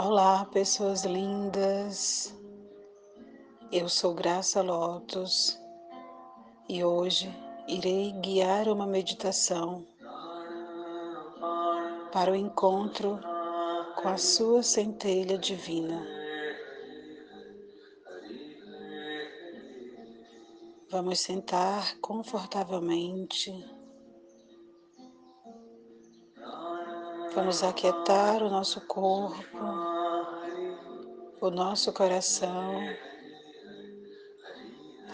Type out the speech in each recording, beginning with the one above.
Olá, pessoas lindas. Eu sou Graça Lotus e hoje irei guiar uma meditação para o encontro com a sua centelha divina. Vamos sentar confortavelmente. Vamos aquietar o nosso corpo, o nosso coração,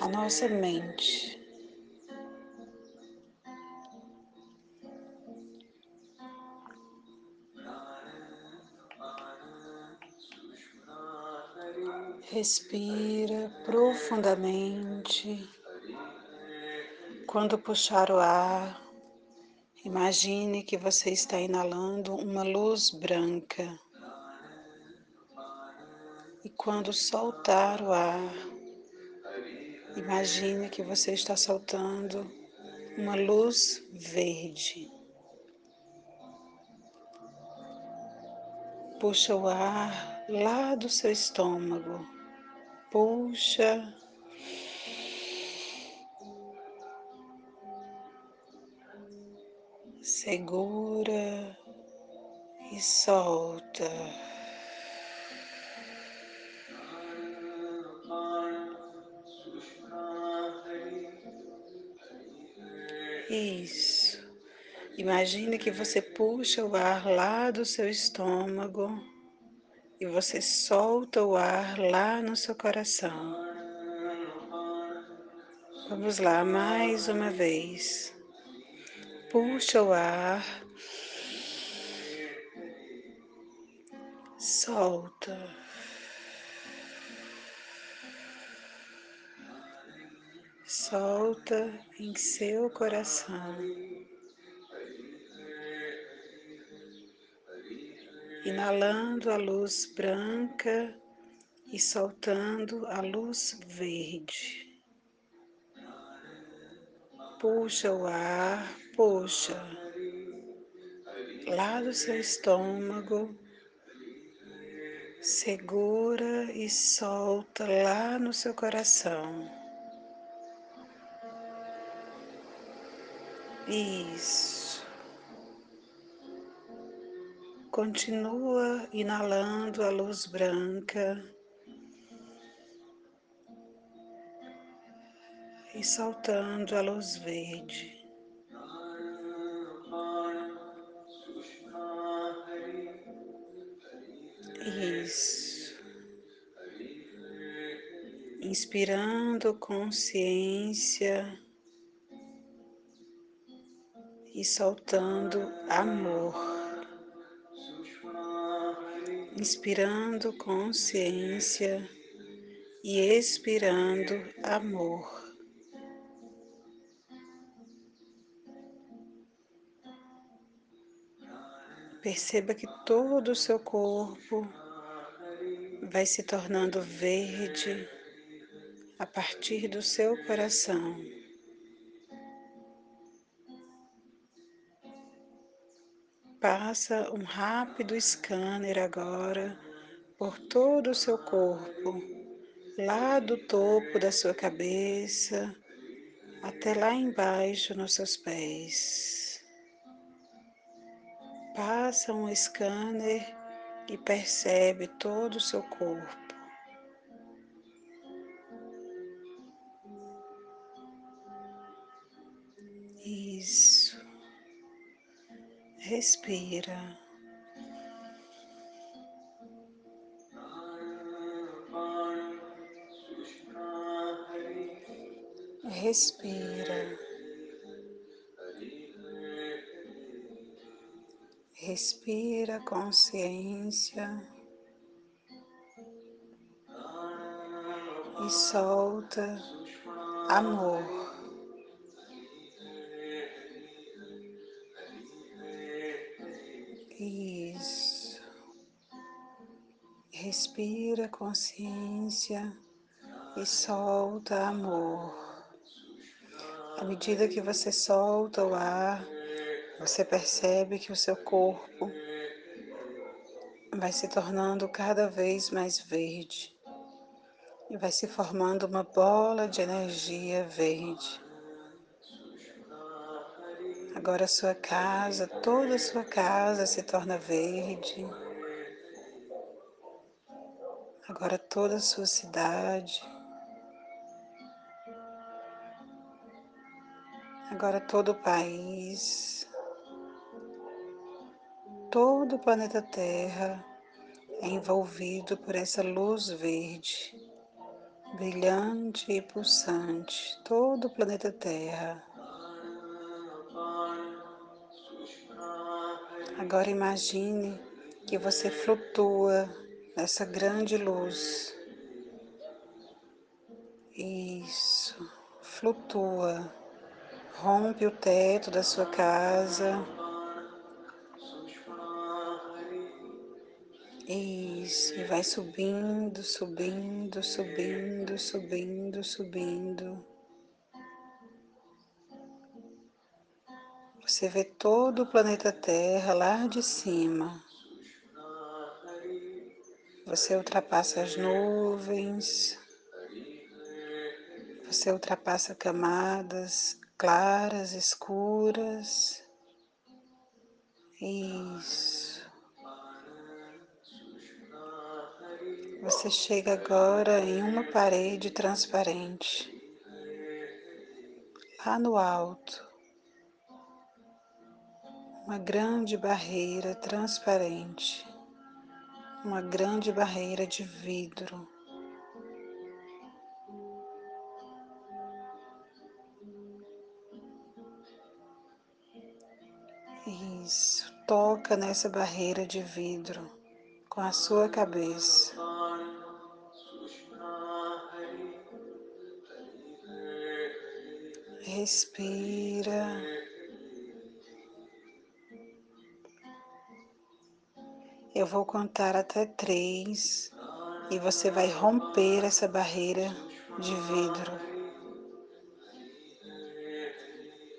a nossa mente. Respira profundamente. Quando puxar o ar, imagine que você está inalando uma luz branca. Quando soltar o ar, imagine que você está soltando uma luz verde. Puxa o ar lá do seu estômago. Puxa. Segura e solta. Isso. Imagine que você puxa o ar lá do seu estômago e você solta o ar lá no seu coração. Vamos lá, mais uma vez. Puxa o ar, solta. Solta em seu coração. inalando a luz branca e soltando a luz verde. Puxa o ar, puxa lá do seu estômago, segura e solta lá no seu coração. Isso. Continua inalando a luz branca e soltando a luz verde. Isso. Inspirando consciência e soltando amor inspirando consciência e expirando amor. Perceba que todo o seu corpo vai se tornando verde a partir do seu coração. Passa um rápido scanner agora por todo o seu corpo, lá do topo da sua cabeça até lá embaixo nos seus pés. Passa um scanner e percebe todo o seu corpo. Respira. Respira. Respira consciência e solta amor. Respira consciência e solta amor. À medida que você solta o ar, você percebe que o seu corpo vai se tornando cada vez mais verde e vai se formando uma bola de energia verde. Agora a sua casa, toda a sua casa se torna verde. Agora toda a sua cidade. Agora todo o país. Todo o planeta Terra é envolvido por essa luz verde, brilhante e pulsante. Todo o planeta Terra. Agora imagine que você flutua nessa grande luz. Isso, flutua, rompe o teto da sua casa. Isso, e vai subindo, subindo, subindo, subindo, subindo. Você vê todo o planeta Terra lá de cima. Você ultrapassa as nuvens. Você ultrapassa camadas claras, escuras. Isso. Você chega agora em uma parede transparente, lá no alto uma grande barreira transparente, uma grande barreira de vidro. Isso, toca nessa barreira de vidro com a sua cabeça. Respira. Eu vou contar até três e você vai romper essa barreira de vidro.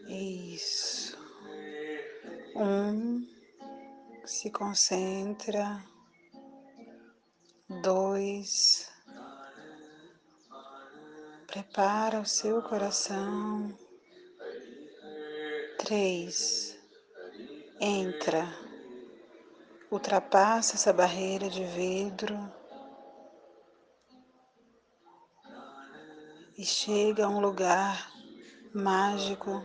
Isso. Um, se concentra. Dois, prepara o seu coração. Três, entra ultrapassa essa barreira de vidro e chega a um lugar mágico.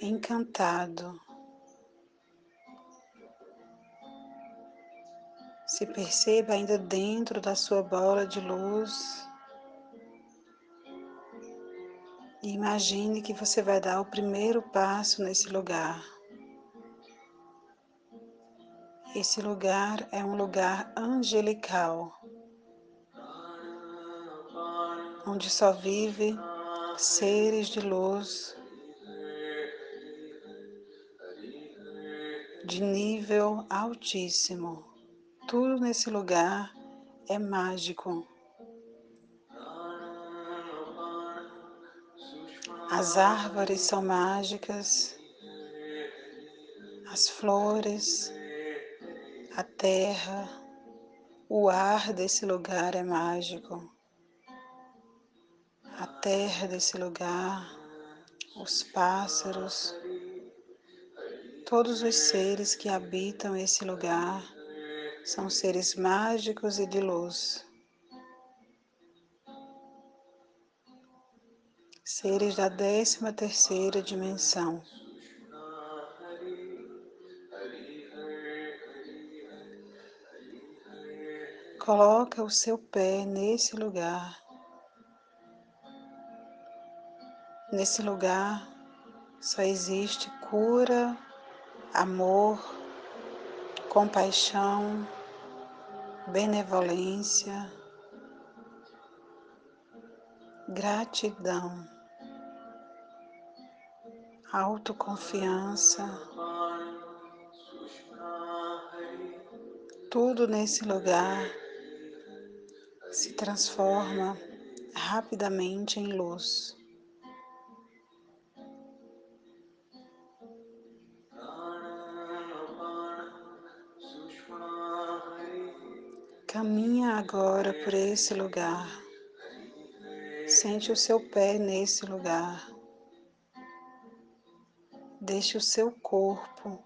Encantado. Se perceba ainda dentro da sua bola de luz. Imagine que você vai dar o primeiro passo nesse lugar. Esse lugar é um lugar angelical, onde só vive seres de luz de nível altíssimo. Tudo nesse lugar é mágico. As árvores são mágicas, as flores, a terra, o ar desse lugar é mágico. A terra desse lugar, os pássaros, todos os seres que habitam esse lugar são seres mágicos e de luz. Seres da décima terceira dimensão. Coloca o seu pé nesse lugar. Nesse lugar só existe cura, amor, compaixão, benevolência, gratidão autoconfiança. Tudo nesse lugar se transforma rapidamente em luz. Caminha agora por esse lugar. Sente o seu pé nesse lugar. Deixe o seu corpo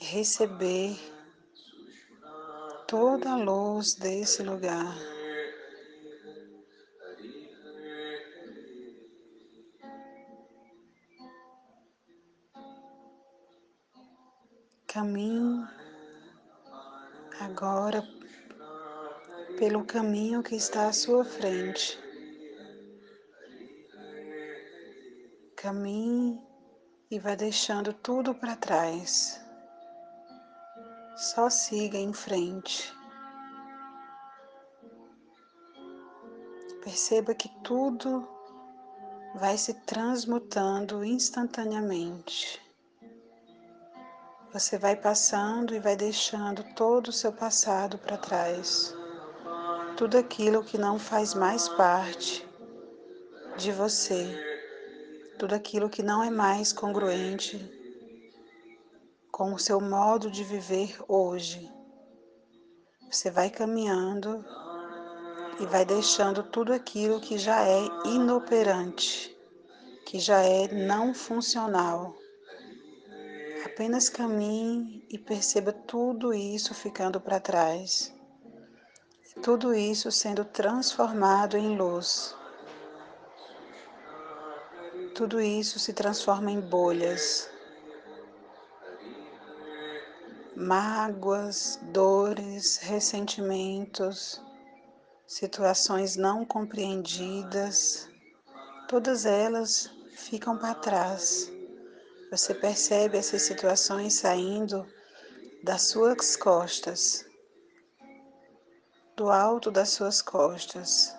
receber toda a luz desse lugar. Caminhe agora pelo caminho que está à sua frente. Caminhe e vá deixando tudo para trás. Só siga em frente. Perceba que tudo vai se transmutando instantaneamente. Você vai passando e vai deixando todo o seu passado para trás. Tudo aquilo que não faz mais parte de você. Tudo aquilo que não é mais congruente com o seu modo de viver hoje. Você vai caminhando e vai deixando tudo aquilo que já é inoperante, que já é não funcional. Apenas caminhe e perceba tudo isso ficando para trás. Tudo isso sendo transformado em luz. Tudo isso se transforma em bolhas mágoas, dores, ressentimentos, situações não compreendidas, todas elas ficam para trás. Você percebe essas situações saindo das suas costas, do alto das suas costas.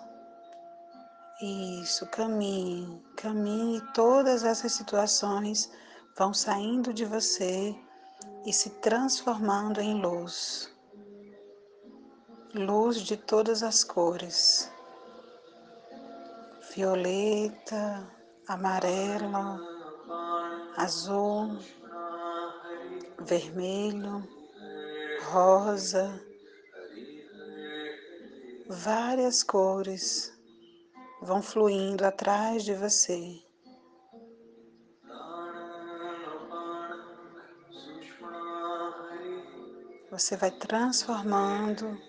Isso, caminhe, caminhe, todas essas situações vão saindo de você e se transformando em luz. Luz de todas as cores: violeta, amarelo, azul, vermelho, rosa, várias cores vão fluindo atrás de você. Você vai transformando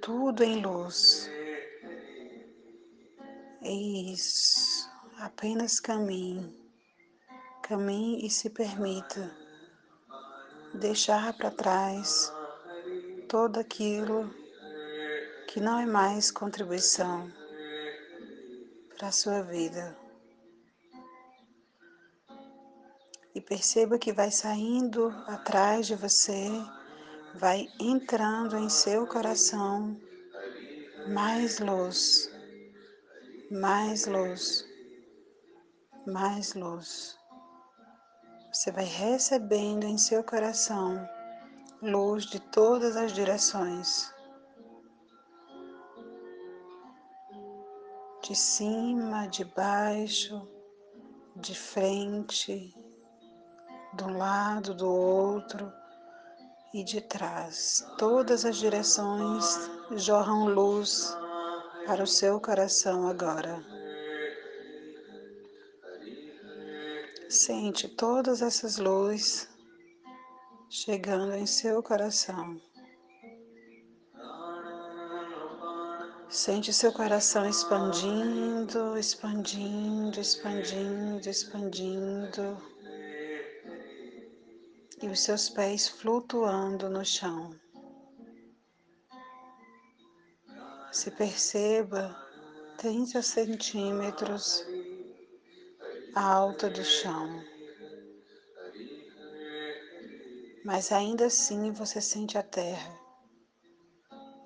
tudo em luz. Isso. Apenas caminhe. Caminhe e se permita deixar para trás todo aquilo que não é mais contribuição para a sua vida. E perceba que vai saindo atrás de você vai entrando em seu coração mais luz, mais luz, mais luz. Você vai recebendo em seu coração luz de todas as direções. De cima, de baixo, de frente, do lado, do outro e de trás. Todas as direções jorram luz para o seu coração agora. Sente todas essas luzes chegando em seu coração. Sente seu coração expandindo, expandindo, expandindo, expandindo e os seus pés flutuando no chão. Se perceba 30 centímetros alta do chão. Mas ainda assim você sente a terra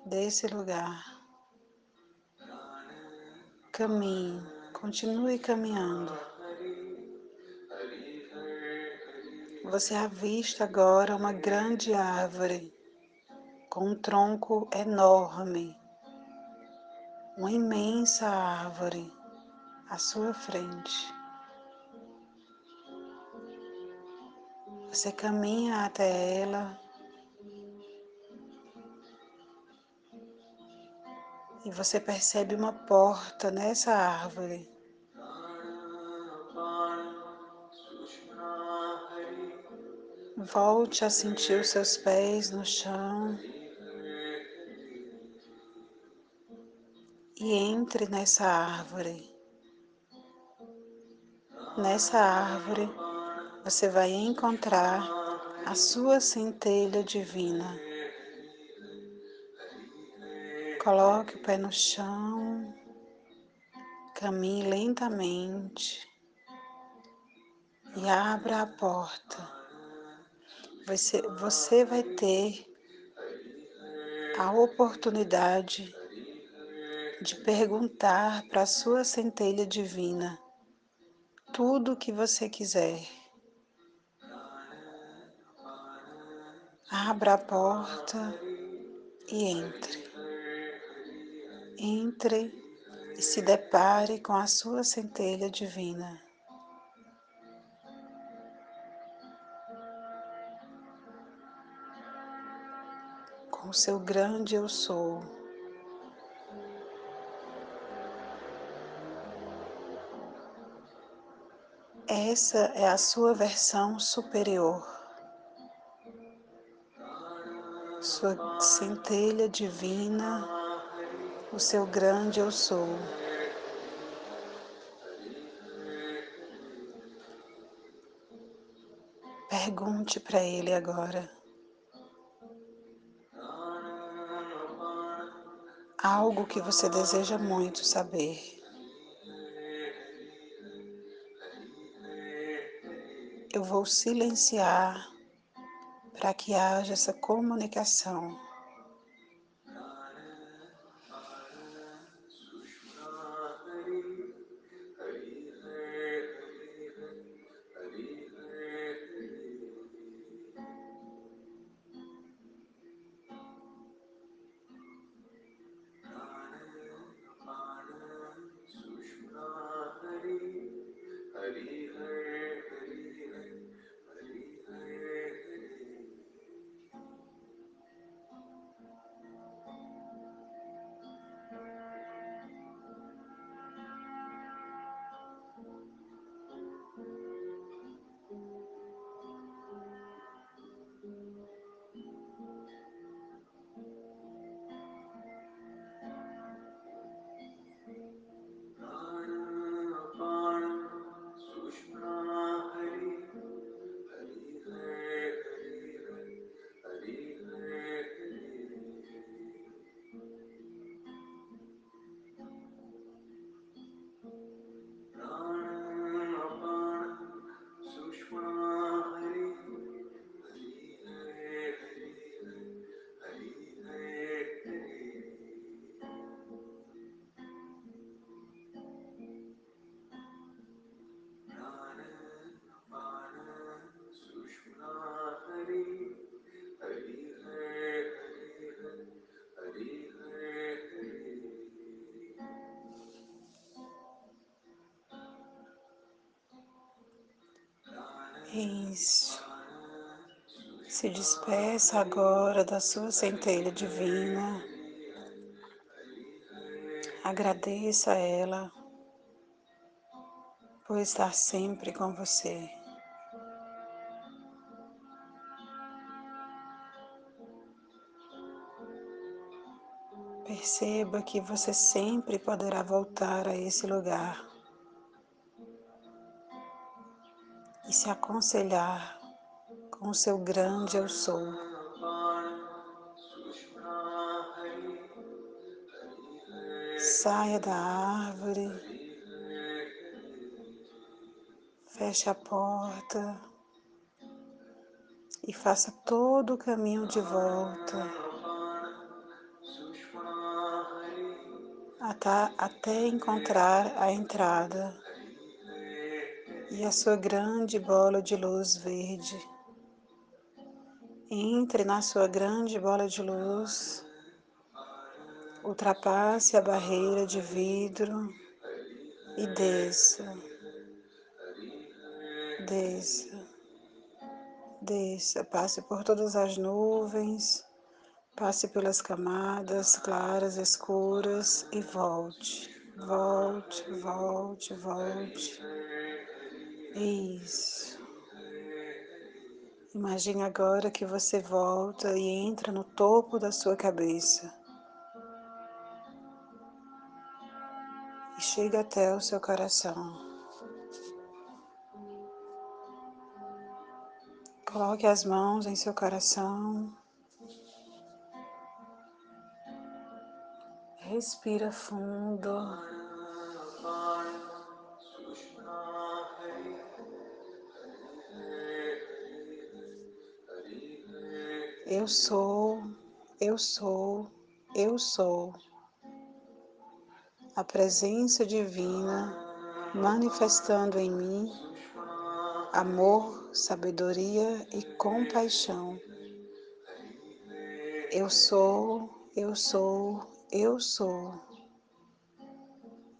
desse lugar. Caminhe, continue caminhando. Você avista agora uma grande árvore com um tronco enorme, uma imensa árvore à sua frente. Você caminha até ela e você percebe uma porta nessa árvore. Volte a sentir os seus pés no chão e entre nessa árvore. Nessa árvore você vai encontrar a sua centelha divina. Coloque o pé no chão, caminhe lentamente e abra a porta. Você, você vai ter a oportunidade de perguntar para a sua centelha divina tudo o que você quiser. Abra a porta e entre. Entre e se depare com a sua centelha divina. Com o seu grande eu sou. Essa é a sua versão superior, sua centelha divina, o seu grande eu sou. Pergunte para ele agora. Algo que você deseja muito saber. eu vou silenciar para que haja essa comunicação. Isso. Se despeça agora da sua centelha divina. Agradeça a ela por estar sempre com você. Perceba que você sempre poderá voltar a esse lugar e se aconselhar com o seu grande eu sou. Saia da árvore, feche a porta e faça todo o caminho de volta até, encontrar a entrada e a sua grande bola de luz verde. Entre na sua grande bola de luz, ultrapasse a barreira de vidro e desça, desça, desça, passe por todas as nuvens, Passe pelas camadas claras, escuras e volte. Volte, volte, volte. Isso. Imagine agora que você volta e entra no topo da sua cabeça. E chega até o seu coração. Coloque as mãos em seu coração. Respira fundo. Eu sou, eu sou, eu sou a presença divina manifestando em mim amor, sabedoria e compaixão. Eu sou, eu sou, eu sou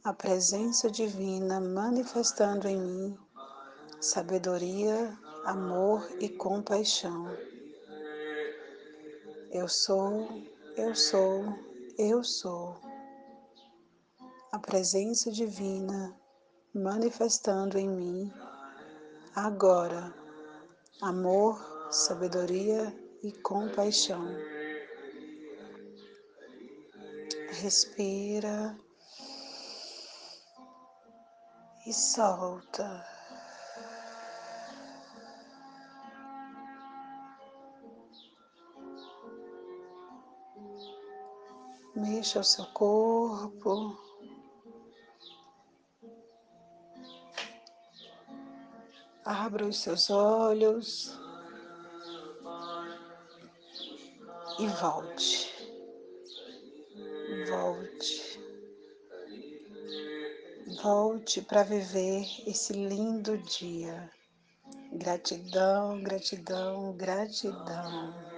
a presença divina manifestando em mim sabedoria, amor e compaixão. Eu sou, eu sou, eu sou a presença divina manifestando em mim agora amor, sabedoria e compaixão. Respira e solta. Mexa o seu corpo. Abra os seus olhos e volte. Volte. Volte para viver esse lindo dia. Gratidão, gratidão, gratidão.